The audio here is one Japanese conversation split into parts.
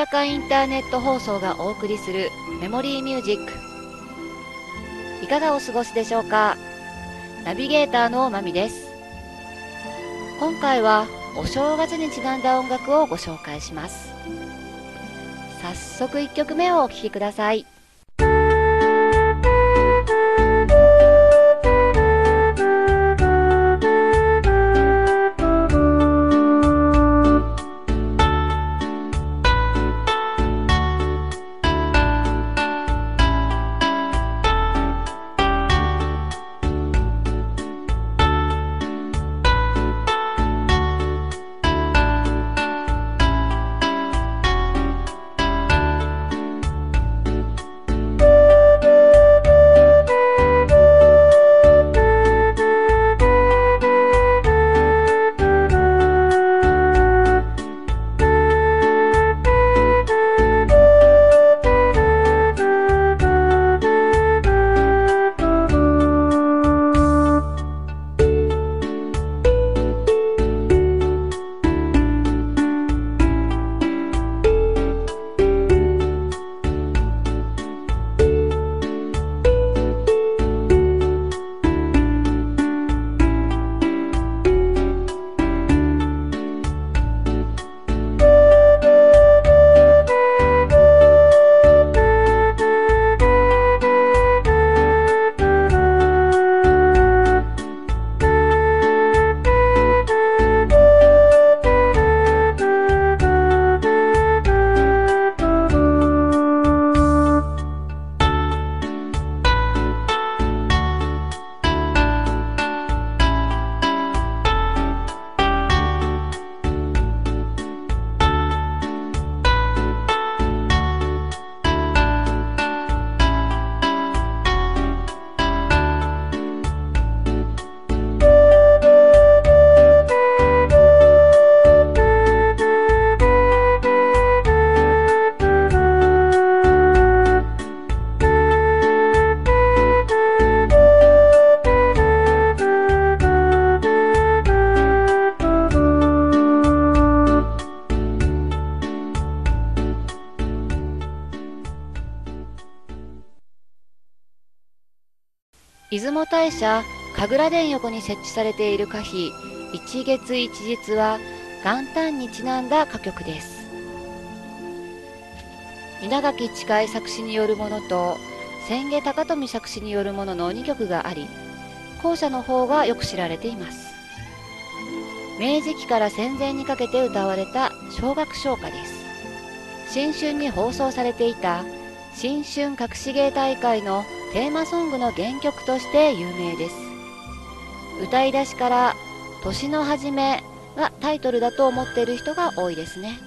やかインターネット放送がお送りするメモリーミュージック。いかがお過ごしでしょうか？ナビゲーターのまみです。今回はお正月にちなんだ音楽をご紹介します。早速1曲目をお聴きください。出雲大社神楽殿横に設置されている歌碑一月一日は元旦にちなんだ歌曲です。稲垣近い作詞によるものと千家高富作詞によるものの2曲があり後者の方がよく知られています。明治期から戦前にかけて歌われた小学唱歌です。新春に放送されていた新春隠し芸大会のテーマソングの原曲として有名です。歌い出しから年の初めがタイトルだと思っている人が多いですね。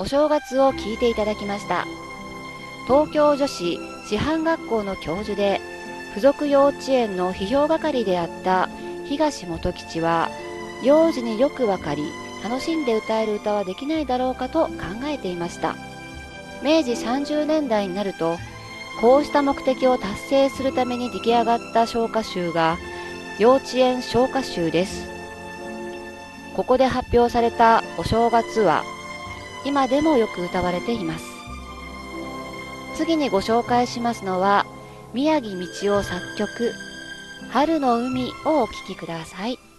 お正月を聞いていただきました。東京女子師範学校の教授で附属幼稚園の批評係であった東元吉は幼児によくわかり楽しんで歌える歌はできないだろうかと考えていました。明治30年代になるとこうした目的を達成するために出来上がった唱歌集が幼稚園唱歌集です。ここで発表されたお正月は今でもよく歌われています。次にご紹介しますのは宮城道夫作曲「春の海」をお聴きください。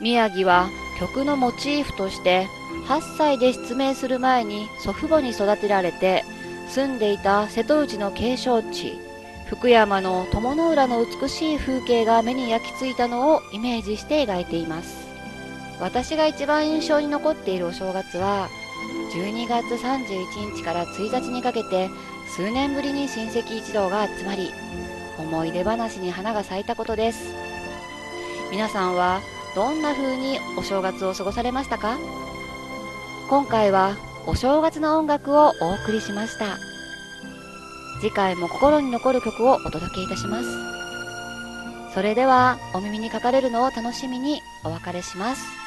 宮城は曲のモチーフとして8歳で失明する前に祖父母に育てられて住んでいた瀬戸内の景勝地福山の友の浦の美しい風景が目に焼き付いたのをイメージして描いています。私が一番印象に残っているお正月は12月31日から1日にかけて数年ぶりに親戚一同が集まり思い出話に花が咲いたことです。皆さんはどんな風にお正月を過ごされましたか？今回はお正月の音楽をお送りしました。次回も心に残る曲をお届けいたします。それではお耳にかかれるのを楽しみにお別れします。